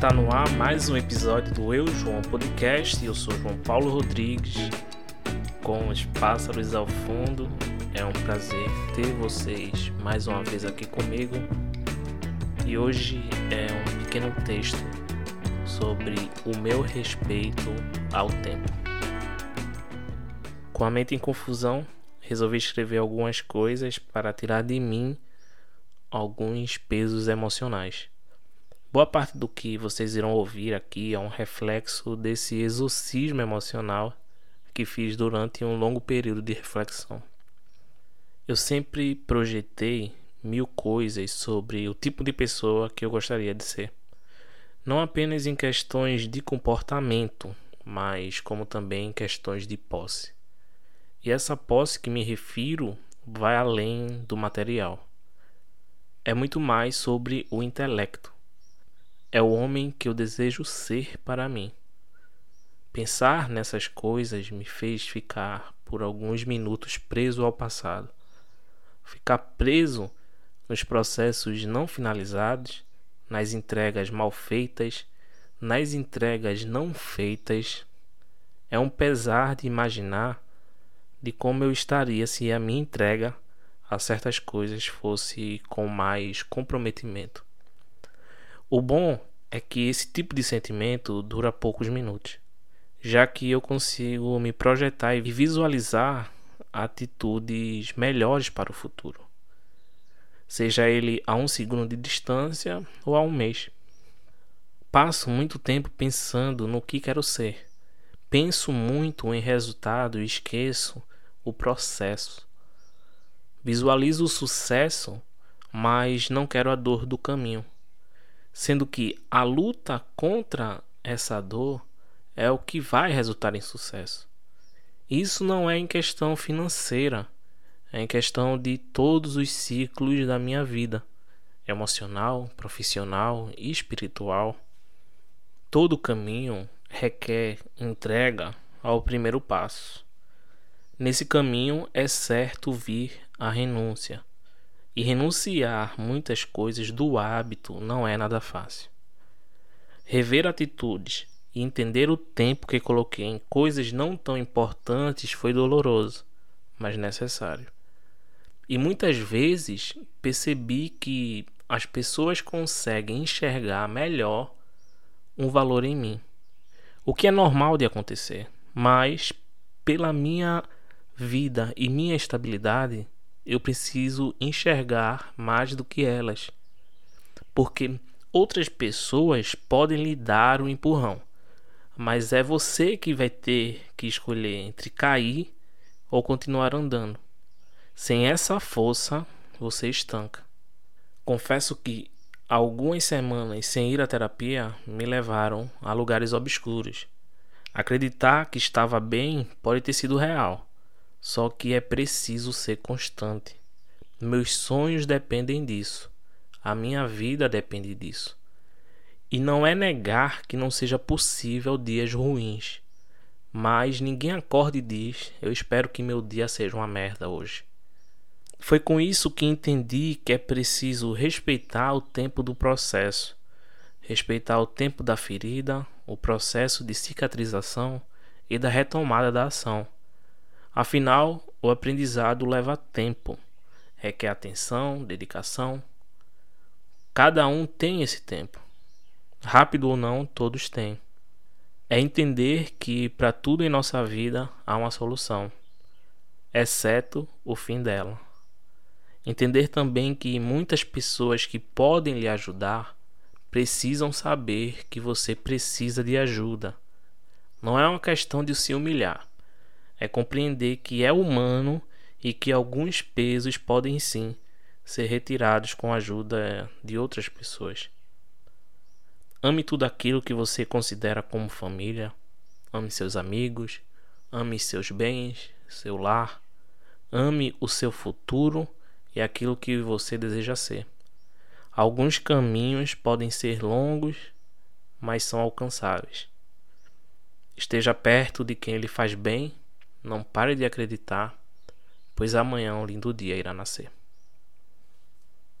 Está no ar mais um episódio do Eu João Podcast. Eu sou João Paulo Rodrigues, com os pássaros ao fundo. É um prazer ter vocês mais uma vez aqui comigo. E hoje é um pequeno texto sobre o meu respeito ao tempo. Com a mente em confusão, resolvi escrever algumas coisas para tirar de mim alguns pesos emocionais. Boa parte do que vocês irão ouvir aqui é um reflexo desse exorcismo emocional que fiz durante um longo período de reflexão. Eu sempre projetei mil coisas sobre o tipo de pessoa que eu gostaria de ser. Não apenas em questões de comportamento, mas como também em questões de posse. E essa posse que me refiro vai além do material. É muito mais sobre o intelecto é o homem que eu desejo ser para mim. Pensar nessas coisas me fez ficar por alguns minutos preso ao passado. Ficar preso nos processos não finalizados, nas entregas mal feitas, nas entregas não feitas. É um pesar de imaginar de como eu estaria se a minha entrega a certas coisas fosse com mais comprometimento. O bom é que esse tipo de sentimento dura poucos minutos, já que eu consigo me projetar e visualizar atitudes melhores para o futuro, seja ele a um segundo de distância ou a um mês. Passo muito tempo pensando no que quero ser. Penso muito em resultado e esqueço o processo. Visualizo o sucesso, mas não quero a dor do caminho sendo que a luta contra essa dor é o que vai resultar em sucesso. Isso não é em questão financeira, é em questão de todos os ciclos da minha vida, emocional, profissional e espiritual. Todo caminho requer entrega ao primeiro passo. Nesse caminho é certo vir a renúncia e renunciar muitas coisas do hábito não é nada fácil. Rever atitudes e entender o tempo que coloquei em coisas não tão importantes foi doloroso, mas necessário. E muitas vezes percebi que as pessoas conseguem enxergar melhor um valor em mim. O que é normal de acontecer, mas pela minha vida e minha estabilidade, eu preciso enxergar mais do que elas. Porque outras pessoas podem lhe dar um empurrão, mas é você que vai ter que escolher entre cair ou continuar andando. Sem essa força, você estanca. Confesso que algumas semanas sem ir à terapia me levaram a lugares obscuros. Acreditar que estava bem pode ter sido real só que é preciso ser constante. Meus sonhos dependem disso. A minha vida depende disso. E não é negar que não seja possível dias ruins. Mas ninguém acorda e diz: Eu espero que meu dia seja uma merda hoje. Foi com isso que entendi que é preciso respeitar o tempo do processo, respeitar o tempo da ferida, o processo de cicatrização e da retomada da ação. Afinal, o aprendizado leva tempo, requer atenção, dedicação. Cada um tem esse tempo. Rápido ou não, todos têm. É entender que para tudo em nossa vida há uma solução, exceto o fim dela. Entender também que muitas pessoas que podem lhe ajudar precisam saber que você precisa de ajuda. Não é uma questão de se humilhar é compreender que é humano e que alguns pesos podem sim ser retirados com a ajuda de outras pessoas. Ame tudo aquilo que você considera como família. Ame seus amigos, ame seus bens, seu lar. Ame o seu futuro e aquilo que você deseja ser. Alguns caminhos podem ser longos, mas são alcançáveis. Esteja perto de quem lhe faz bem não pare de acreditar, pois amanhã um lindo dia irá nascer.